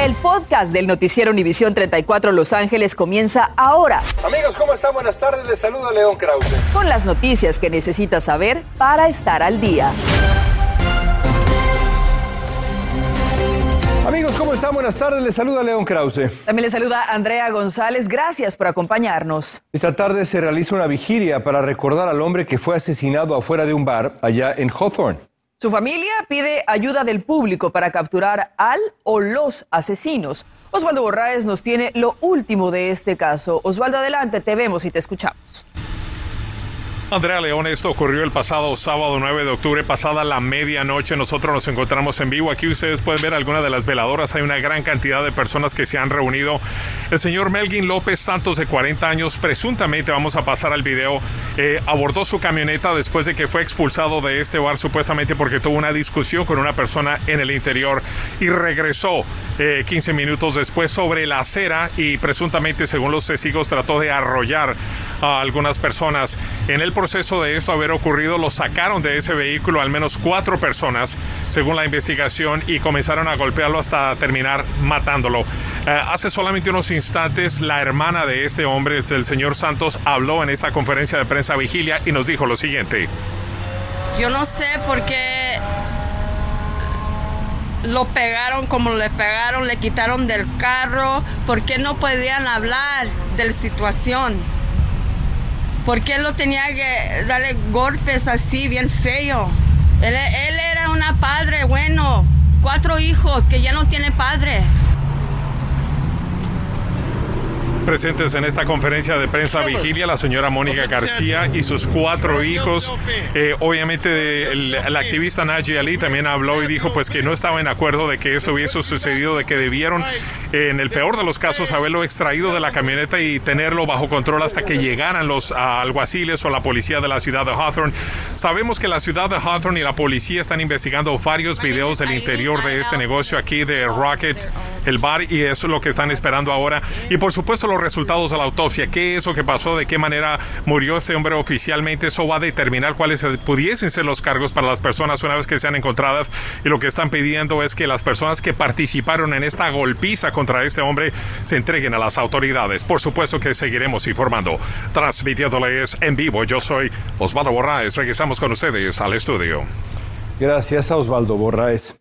El podcast del noticiero Univisión 34 Los Ángeles comienza ahora. Amigos, ¿cómo están? Buenas tardes. Les saluda León Krause. Con las noticias que necesitas saber para estar al día. Amigos, ¿cómo están? Buenas tardes. Les saluda León Krause. También les saluda Andrea González. Gracias por acompañarnos. Esta tarde se realiza una vigilia para recordar al hombre que fue asesinado afuera de un bar allá en Hawthorne. Su familia pide ayuda del público para capturar al o los asesinos. Osvaldo Borraes nos tiene lo último de este caso. Osvaldo, adelante, te vemos y te escuchamos. Andrea León, esto ocurrió el pasado sábado 9 de octubre, pasada la medianoche. Nosotros nos encontramos en vivo. Aquí ustedes pueden ver algunas de las veladoras. Hay una gran cantidad de personas que se han reunido. El señor Melvin López Santos, de 40 años, presuntamente, vamos a pasar al video, eh, abordó su camioneta después de que fue expulsado de este bar, supuestamente porque tuvo una discusión con una persona en el interior y regresó 15 eh, minutos después sobre la acera y presuntamente, según los testigos, trató de arrollar a algunas personas. En el proceso de esto haber ocurrido, lo sacaron de ese vehículo al menos cuatro personas, según la investigación, y comenzaron a golpearlo hasta terminar matándolo. Eh, hace solamente unos instantes, la hermana de este hombre, el señor Santos, habló en esta conferencia de prensa vigilia y nos dijo lo siguiente. Yo no sé por qué lo pegaron como le pegaron, le quitaron del carro, por qué no podían hablar de la situación. ¿Por qué lo tenía que darle golpes así, bien feo? Él, él era una padre bueno, cuatro hijos que ya no tiene padre. Presentes en esta conferencia de prensa vigilia, la señora Mónica García y sus cuatro hijos. Eh, obviamente, el, activista Naji Ali también habló y dijo pues que no estaba en acuerdo de que esto hubiese sucedido, de que debieron, en el peor de los casos, haberlo extraído de la camioneta y tenerlo bajo control hasta que llegaran los alguaciles o la policía de la ciudad de Hawthorne. Sabemos que la ciudad de Hawthorne y la policía están investigando varios videos del interior de este negocio aquí de Rocket, el bar, y eso es lo que están esperando ahora. Y por supuesto, los resultados de la autopsia, qué es lo que pasó, de qué manera murió este hombre oficialmente. Eso va a determinar cuáles pudiesen ser los cargos para las personas una vez que sean encontradas. Y lo que están pidiendo es que las personas que participaron en esta golpiza contra este hombre se entreguen a las autoridades. Por supuesto que seguiremos informando. Transmitiéndoles en vivo, yo soy Osvaldo Borraes. Regresamos con ustedes al estudio. Gracias a Osvaldo Borraes.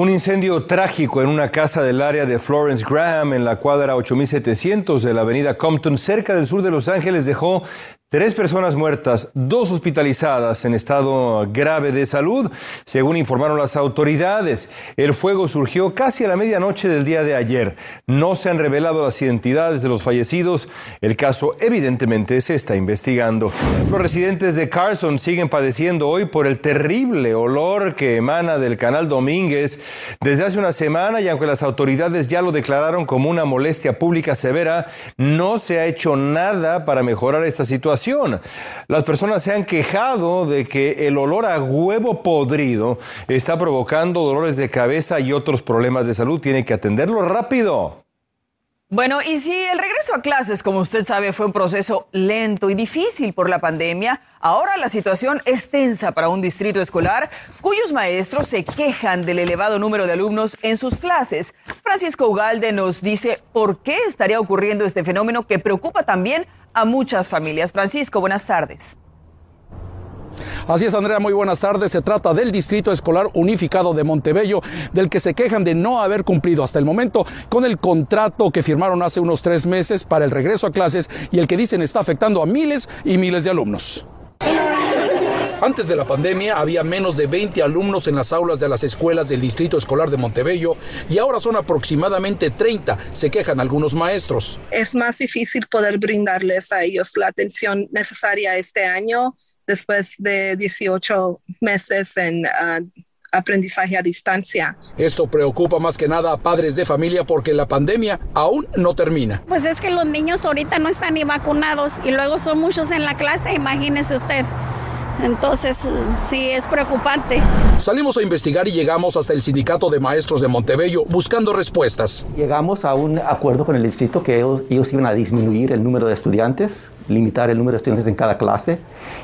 Un incendio trágico en una casa del área de Florence Graham en la cuadra 8700 de la avenida Compton, cerca del sur de Los Ángeles, dejó Tres personas muertas, dos hospitalizadas en estado grave de salud, según informaron las autoridades. El fuego surgió casi a la medianoche del día de ayer. No se han revelado las identidades de los fallecidos. El caso evidentemente se está investigando. Los residentes de Carson siguen padeciendo hoy por el terrible olor que emana del canal Domínguez desde hace una semana y aunque las autoridades ya lo declararon como una molestia pública severa, no se ha hecho nada para mejorar esta situación las personas se han quejado de que el olor a huevo podrido está provocando dolores de cabeza y otros problemas de salud. Tiene que atenderlo rápido. Bueno, y si el regreso a clases, como usted sabe, fue un proceso lento y difícil por la pandemia, ahora la situación es tensa para un distrito escolar cuyos maestros se quejan del elevado número de alumnos en sus clases. Francisco Ugalde nos dice por qué estaría ocurriendo este fenómeno que preocupa también a muchas familias. Francisco, buenas tardes. Así es, Andrea, muy buenas tardes. Se trata del Distrito Escolar Unificado de Montebello, del que se quejan de no haber cumplido hasta el momento con el contrato que firmaron hace unos tres meses para el regreso a clases y el que dicen está afectando a miles y miles de alumnos. Antes de la pandemia había menos de 20 alumnos en las aulas de las escuelas del Distrito Escolar de Montebello y ahora son aproximadamente 30, se quejan algunos maestros. Es más difícil poder brindarles a ellos la atención necesaria este año después de 18 meses en ah, aprendizaje a distancia. Esto preocupa más que nada a padres de familia porque la pandemia aún no termina. Pues es que los niños ahorita no están ni vacunados y luego son muchos en la clase, imagínese usted Entonces, sí es preocupante. Salimos a investigar y llegamos hasta el sindicato de maestros de Montebello buscando respuestas. Llegamos a un acuerdo con el distrito que ellos, iban a disminuir el número de estudiantes, limitar el número de estudiantes en cada clase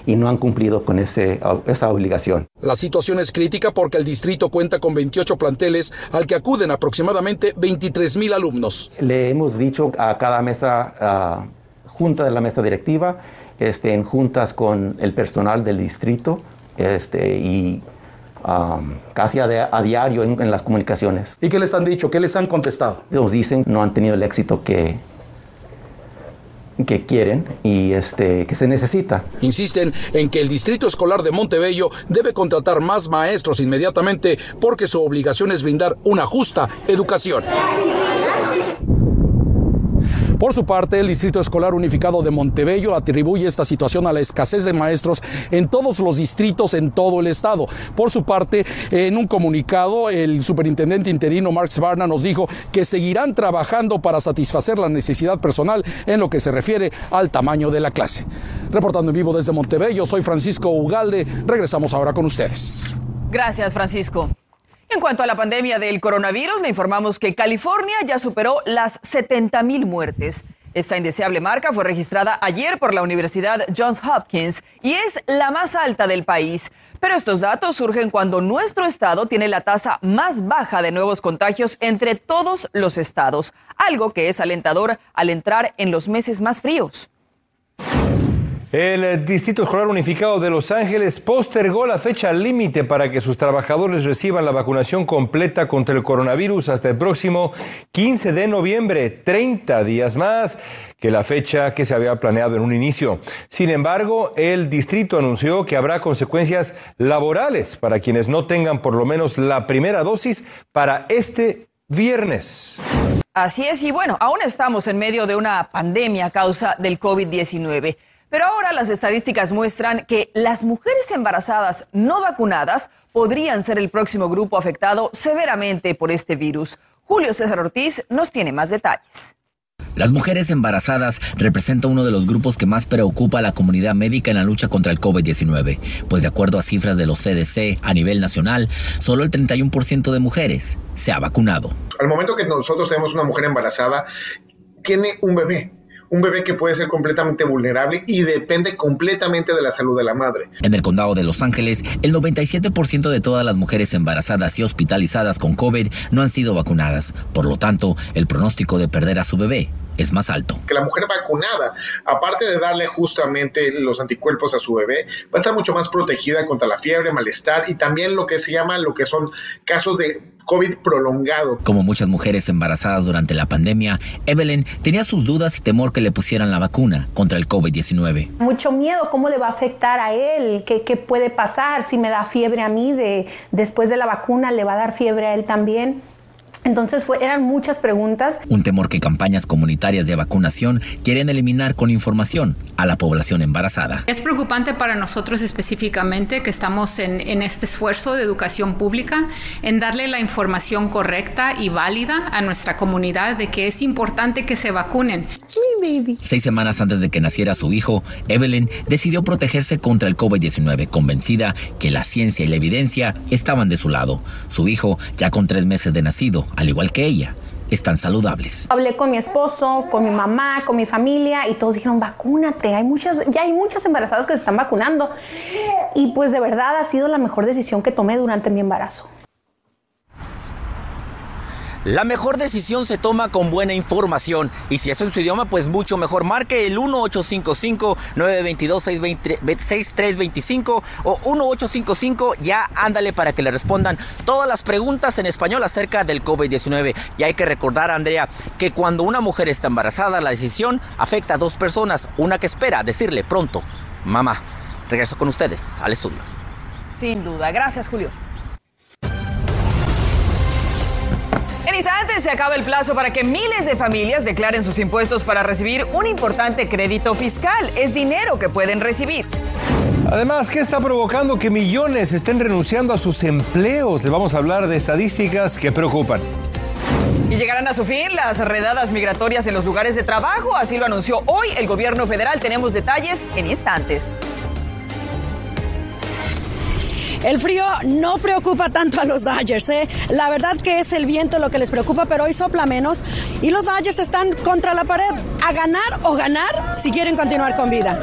y no han cumplido con ese, esa obligación. La situación es crítica porque el distrito cuenta con 28 planteles al que acuden aproximadamente 23 mil alumnos. Le hemos dicho a cada mesa, junta de la mesa directiva, este, en juntas con el personal del distrito este, y um, casi a, diario en, las comunicaciones. ¿Y qué les han dicho? ¿Qué les han contestado? Nos dicen no han tenido el éxito que, que quieren y este, que se necesita. Insisten en que el Distrito Escolar de Montebello debe contratar más maestros inmediatamente porque su obligación es brindar una justa educación. Por su parte, el Distrito Escolar Unificado de Montebello atribuye esta situación a la escasez de maestros en todos los distritos en todo el estado. Por su parte, en un comunicado, el superintendente interino Marx Barna nos dijo que seguirán trabajando para satisfacer la necesidad personal en lo que se refiere al tamaño de la clase. Reportando en vivo desde Montebello, soy Francisco Ugalde. Regresamos ahora con ustedes. Gracias, Francisco. En cuanto a la pandemia del coronavirus, le informamos que California ya superó las 70 mil muertes. Esta indeseable marca fue registrada ayer por la Universidad Johns Hopkins y es la más alta del país. Pero estos datos surgen cuando nuestro estado tiene la tasa más baja de nuevos contagios entre todos los estados, algo que es alentador al entrar en los meses más fríos. El Distrito Escolar Unificado de Los Ángeles postergó la fecha límite para que sus trabajadores reciban la vacunación completa contra el coronavirus hasta el próximo 15 de noviembre, 30 días más que la fecha que se había planeado en un inicio. Sin embargo, el distrito anunció que habrá consecuencias laborales para quienes no tengan por lo menos la primera dosis para este viernes. Así es, y bueno, aún estamos en medio de una pandemia a causa del COVID-19. Pero ahora las estadísticas muestran que las mujeres embarazadas no vacunadas podrían ser el próximo grupo afectado severamente por este virus. Julio César Ortiz nos tiene más detalles. Las mujeres embarazadas representan uno de los grupos que más preocupa a la comunidad médica en la lucha contra el COVID-19, pues de acuerdo a cifras de los CDC a nivel nacional, solo el 31% de mujeres se ha vacunado. Al momento que nosotros tenemos una mujer embarazada, tiene un bebé un bebé que puede ser completamente vulnerable y depende completamente de la salud de la madre. En el condado de Los Ángeles, el 97% de todas las mujeres embarazadas y hospitalizadas con COVID no han sido vacunadas. Por lo tanto, el pronóstico de perder a su bebé es más alto. Que la mujer vacunada, aparte de darle justamente los anticuerpos a su bebé, va a estar mucho más protegida contra la fiebre, malestar y también lo que se llama lo que son casos de COVID prolongado. Como muchas mujeres embarazadas durante la pandemia, Evelyn tenía sus dudas y temor que le pusieran la vacuna contra el COVID-19. Mucho miedo, ¿cómo le va a afectar a él? ¿Qué, ¿Qué, puede pasar? Si me da fiebre a mí, de, después de la vacuna, ¿le va a dar fiebre a él también? Entonces fue, eran muchas preguntas. Un temor que campañas comunitarias de vacunación quieren eliminar con información a la población embarazada. Es preocupante para nosotros específicamente que estamos en, en este esfuerzo de educación pública, en darle la información correcta y válida a nuestra comunidad de que es importante que se vacunen. Baby. Seis semanas antes de que naciera su hijo, Evelyn decidió protegerse contra el COVID-19, convencida que la ciencia y la evidencia estaban de su lado. Su hijo, ya con tres meses de nacido, al igual que ella, están saludables. Hablé con mi esposo, con mi mamá, con mi familia y todos dijeron, vacúnate. Hay muchas, ya hay muchas embarazadas que se están vacunando. Y pues de verdad ha sido la mejor decisión que tomé durante mi embarazo. La mejor decisión se toma con buena información y si es en su idioma, pues mucho mejor. Marque el 1855-922-6325 o 1855, ya ándale para que le respondan todas las preguntas en español acerca del COVID-19. Y hay que recordar, Andrea, que cuando una mujer está embarazada, la decisión afecta a dos personas. Una que espera decirle pronto, mamá, regreso con ustedes al estudio. Sin duda. Gracias, Julio. Instantes se acaba el plazo para que miles de familias declaren sus impuestos para recibir un importante crédito fiscal. Es dinero que pueden recibir. Además, ¿qué está provocando que millones estén renunciando a sus empleos? Les vamos a hablar de estadísticas que preocupan. Y llegarán a su fin las redadas migratorias en los lugares de trabajo, así lo anunció hoy el gobierno federal. Tenemos detalles en instantes. El frío no preocupa tanto a los Dodgers. ¿eh? La verdad que es el viento lo que les preocupa, pero hoy sopla menos. Y los Dodgers están contra la pared a ganar o ganar si quieren continuar con vida.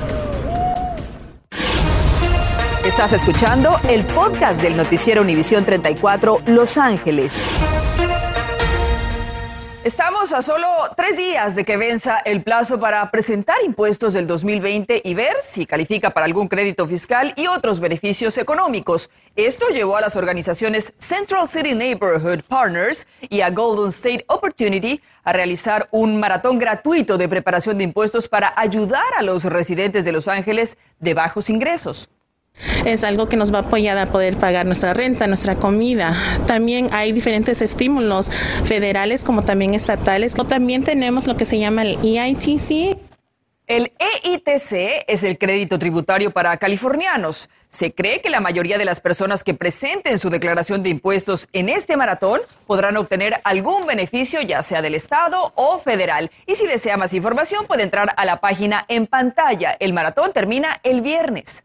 Estás escuchando el podcast del noticiero Univisión 34 Los Ángeles. Estamos a solo tres días de que venza el plazo para presentar impuestos del 2020 y ver si califica para algún crédito fiscal y otros beneficios económicos. Esto llevó a las organizaciones Central City Neighborhood Partners y a Golden State Opportunity a realizar un maratón gratuito de preparación de impuestos para ayudar a los residentes de Los Ángeles de bajos ingresos. Es algo que nos va a apoyar a poder pagar nuestra renta, nuestra comida. También hay diferentes estímulos federales como también estatales. También tenemos lo que se llama el EITC. El EITC es el crédito tributario para californianos. Se cree que la mayoría de las personas que presenten su declaración de impuestos en este maratón podrán obtener algún beneficio, ya sea del Estado o federal. Y si desea más información, puede entrar a la página en pantalla. El maratón termina el viernes.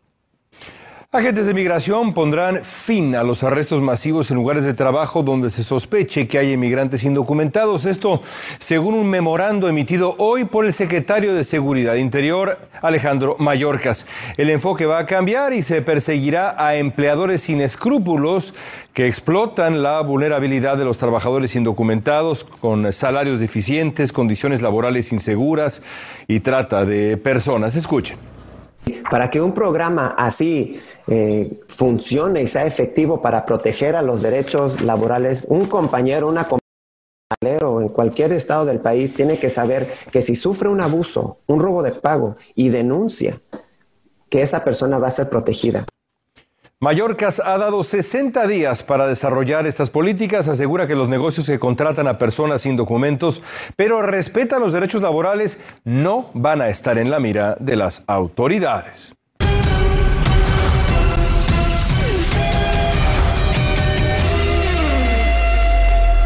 Agentes de migración pondrán fin a los arrestos masivos en lugares de trabajo donde se sospeche que hay inmigrantes indocumentados. Esto según un memorando emitido hoy por el secretario de Seguridad Interior, Alejandro Mayorkas. El enfoque va a cambiar y se perseguirá a empleadores sin escrúpulos que explotan la vulnerabilidad de los trabajadores indocumentados con salarios deficientes, condiciones laborales inseguras y trata de personas. Escuchen. Para que un programa así eh, funcione y sea efectivo para proteger a los derechos laborales, un compañero, una compañera en cualquier estado del país tiene que saber que si sufre un abuso, un robo de pago y denuncia, que esa persona va a ser protegida. Mallorcas ha dado 60 días para desarrollar estas políticas. Asegura que los negocios que contratan a personas sin documentos, pero respetan los derechos laborales, no van a estar en la mira de las autoridades.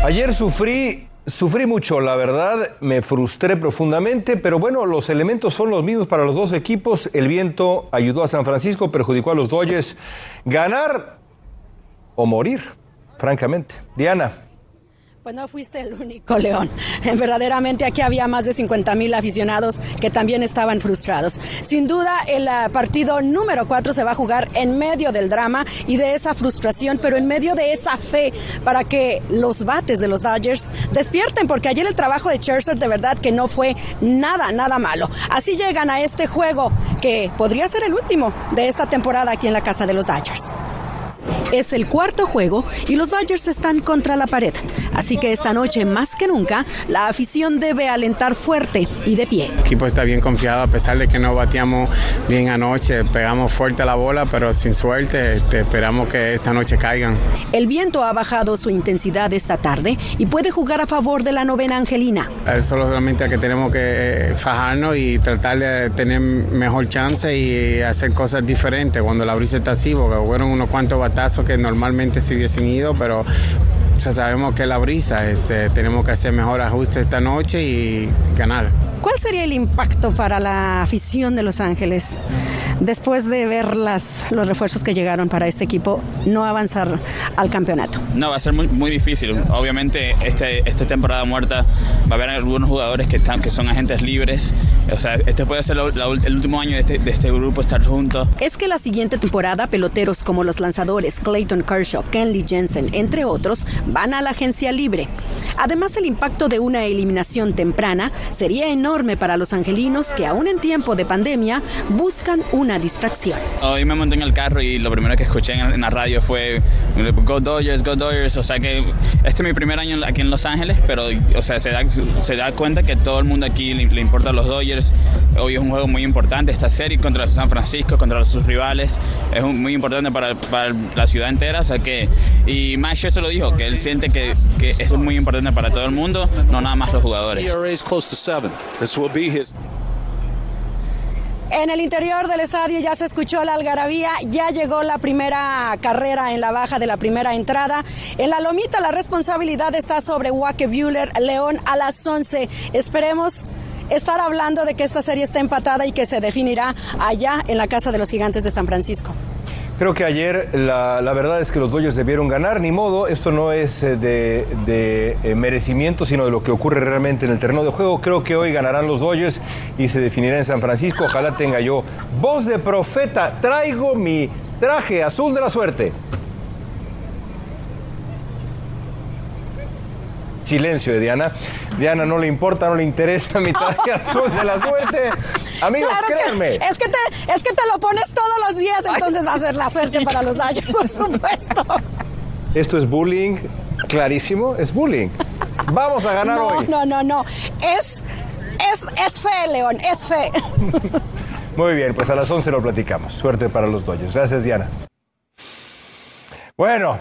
Ayer sufrí Sufrí mucho, la verdad, me frustré profundamente, pero bueno, los elementos son los mismos para los dos equipos. El viento ayudó a San Francisco, perjudicó a los Dodgers. Ganar o morir, francamente. Diana. Pues no fuiste el único, León. Verdaderamente aquí había más de 50 mil aficionados que también estaban frustrados. Sin duda, el ah, partido número 4 se va a jugar en medio del drama y de esa frustración, pero en medio de esa fe para que los bates de los Dodgers despierten, porque ayer el trabajo de Scherzer de verdad que no fue nada, nada malo. Así llegan a este juego que podría ser el último de esta temporada aquí en la casa de los Dodgers. Es el cuarto juego y los Dodgers están contra la pared. Así que esta noche, más que nunca, la afición debe alentar fuerte y de pie. El equipo está bien confiado a pesar de que no bateamos bien anoche. Pegamos fuerte la bola, pero sin suerte. Este, esperamos que esta noche caigan. El viento ha bajado su intensidad esta tarde y puede jugar a favor de la novena Angelina. Es solamente que tenemos que eh, fajarnos y tratar de tener mejor chance y hacer cosas diferentes cuando la brisa está así, porque fueron unos cuantos que normalmente se hubiesen ido, pero sabemos que la brisa, este, tenemos que hacer mejor ajuste esta noche y ganar. ¿Cuál sería el impacto para la afición de Los Ángeles después de ver las, los refuerzos que llegaron para este equipo no avanzar al campeonato? No, va a ser muy, muy difícil. Obviamente este, esta temporada muerta va a haber algunos jugadores que, están, que son agentes libres. O sea, este puede ser el último año de este, de este grupo estar juntos. Es que la siguiente temporada peloteros como los lanzadores Clayton Kershaw, Kenley Jensen, entre otros, van a la agencia libre. Además, el impacto de una eliminación temprana sería enorme para los angelinos que aún en tiempo de pandemia buscan una distracción. Hoy me monté en el carro y lo primero que escuché en la radio fue Go Dodgers, Go Dodgers. O sea que este es mi primer año aquí en Los Ángeles, pero o sea, se, da, se da cuenta que todo el mundo aquí le, importa a los Dodgers. Hoy es un juego muy importante, esta serie contra San Francisco, contra sus rivales, es muy importante para, para, la ciudad entera. O sea que, y Max Scherzer lo dijo, que él siente que, que es muy importante para todo el mundo, no nada más los jugadores. En el interior del estadio ya se escuchó la algarabía, ya llegó la primera carrera en la baja de la primera entrada. En la lomita la responsabilidad está sobre Wake Bueller, León a las 11. Esperemos estar hablando de que esta serie está empatada y que se definirá allá en la Casa de los Gigantes de San Francisco. Creo que ayer la, la, verdad es que los Dodgers debieron ganar, ni modo, esto no es eh, de, de eh, merecimiento, sino de lo que ocurre realmente en el terreno de juego. Creo que hoy ganarán los Dodgers y se definirá en San Francisco. Ojalá tenga yo voz de profeta, traigo mi traje azul de la suerte. Silencio de Diana. Diana no le importa, no le interesa mi traje azul de la suerte. Amigos, Claro que- créanme. es, que te, es que te lo pones todos los días, entonces va a ser la suerte para los años, por supuesto. Esto es bullying, clarísimo, es bullying. Vamos a ganar no, hoy. no, no, no. Es, es, es fe, León, es fe. Muy bien, pues a las 11 lo platicamos. Suerte para los Dodgers. Gracias, Diana. Bueno,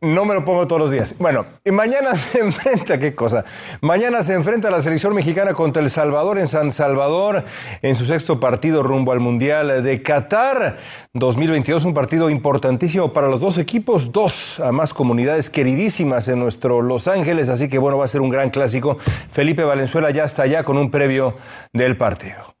no me lo pongo todos los días. Bueno, mañana se enfrenta, qué cosa. Mañana se enfrenta la selección mexicana contra El Salvador en San Salvador en su sexto partido rumbo al Mundial de Qatar 2022. Un partido importantísimo para los dos equipos, dos a más comunidades queridísimas en nuestro Los Ángeles. Así que bueno, va a ser un gran clásico. Felipe Valenzuela ya está allá con un previo del partido.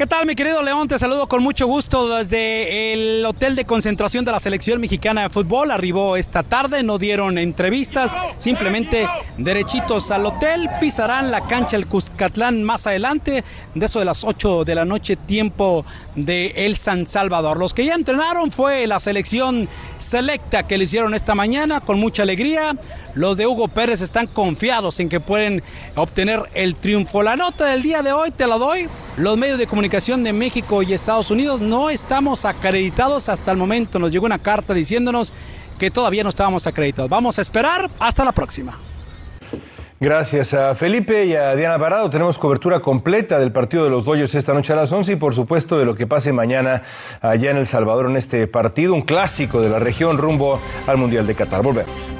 ¿Qué tal, mi querido León? Te saludo con mucho gusto desde el hotel de concentración de la selección mexicana de fútbol. Arribó esta tarde, no dieron entrevistas, simplemente derechitos al hotel. Pisarán la cancha el Cuscatlán más adelante, de eso de las 8 de la noche, tiempo de El San Salvador. Los que ya entrenaron fue la selección selecta que le hicieron esta mañana con mucha alegría. Los de Hugo Pérez están confiados en que pueden obtener el triunfo. La nota del día de hoy te la doy. Los medios de comunicación de México y Estados Unidos no estamos acreditados hasta el momento. Nos llegó una carta diciéndonos que todavía no estábamos acreditados. Vamos a esperar. Hasta la próxima. Gracias a Felipe y a Diana Parado. Tenemos cobertura completa del partido de los Dodgers esta noche a las 11 y por supuesto de lo que pase mañana allá en El Salvador en este partido, un clásico de la región rumbo al Mundial de Qatar. Volvemos.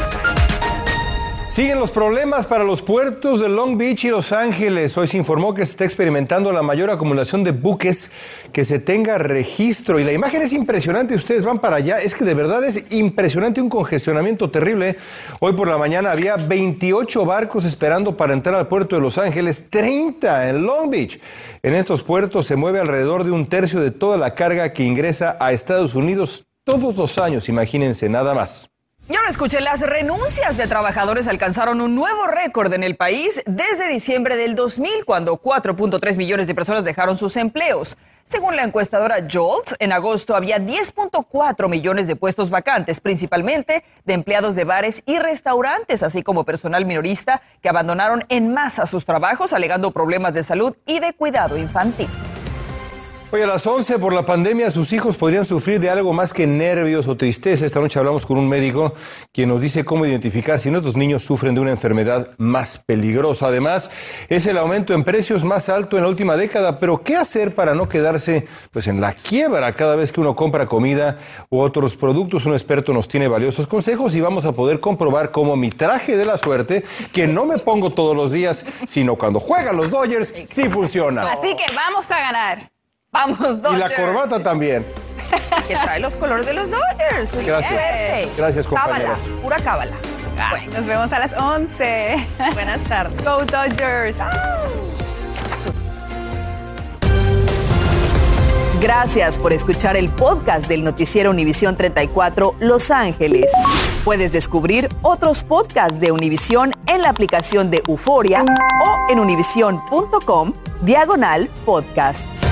Siguen los problemas para los puertos de Long Beach y Los Ángeles. Hoy se informó que se está experimentando la mayor acumulación de buques que se tenga registro. Y la imagen es impresionante. Ustedes van para allá. Es que de verdad es impresionante un congestionamiento terrible. Hoy por la mañana había 28 barcos esperando para entrar al puerto de Los Ángeles, 30 en Long Beach. En estos puertos se mueve alrededor de un tercio de toda la carga que ingresa a Estados Unidos todos los años. Imagínense, nada más. Y ahora escuchen, las renuncias de trabajadores alcanzaron un nuevo récord en el país desde diciembre del 2000, cuando 4.3 millones de personas dejaron sus empleos. Según la encuestadora Jolts, en agosto había 10.4 millones de puestos vacantes, principalmente de empleados de bares y restaurantes, así como personal minorista que abandonaron en masa sus trabajos alegando problemas de salud y de cuidado infantil. Hoy a las 11 por la pandemia sus hijos podrían sufrir de algo más que nervios o tristeza. Esta noche hablamos con un médico quien nos dice cómo identificar si nuestros niños sufren de una enfermedad más peligrosa. Además, es el aumento en precios más alto en la última década, pero ¿qué hacer para no quedarse pues en la quiebra cada vez que uno compra comida u otros productos? Un experto nos tiene valiosos consejos y vamos a poder comprobar cómo mi traje de la suerte, que no me pongo todos los días, sino cuando juegan los Dodgers, sí funciona. Así que vamos a ganar. Vamos, Y Dodgers. la corbata también. Que trae los colores de los Dodgers. Gracias. Gracias, compañeros. Cábala, pura cábala. Bueno, nos vemos a las 11. Buenas tardes. Go Dodgers. Gracias por escuchar el podcast del noticiero Univisión 34 Los Ángeles. Puedes descubrir otros podcasts de Univisión en la aplicación de Euforia o en univision.com diagonal podcasts.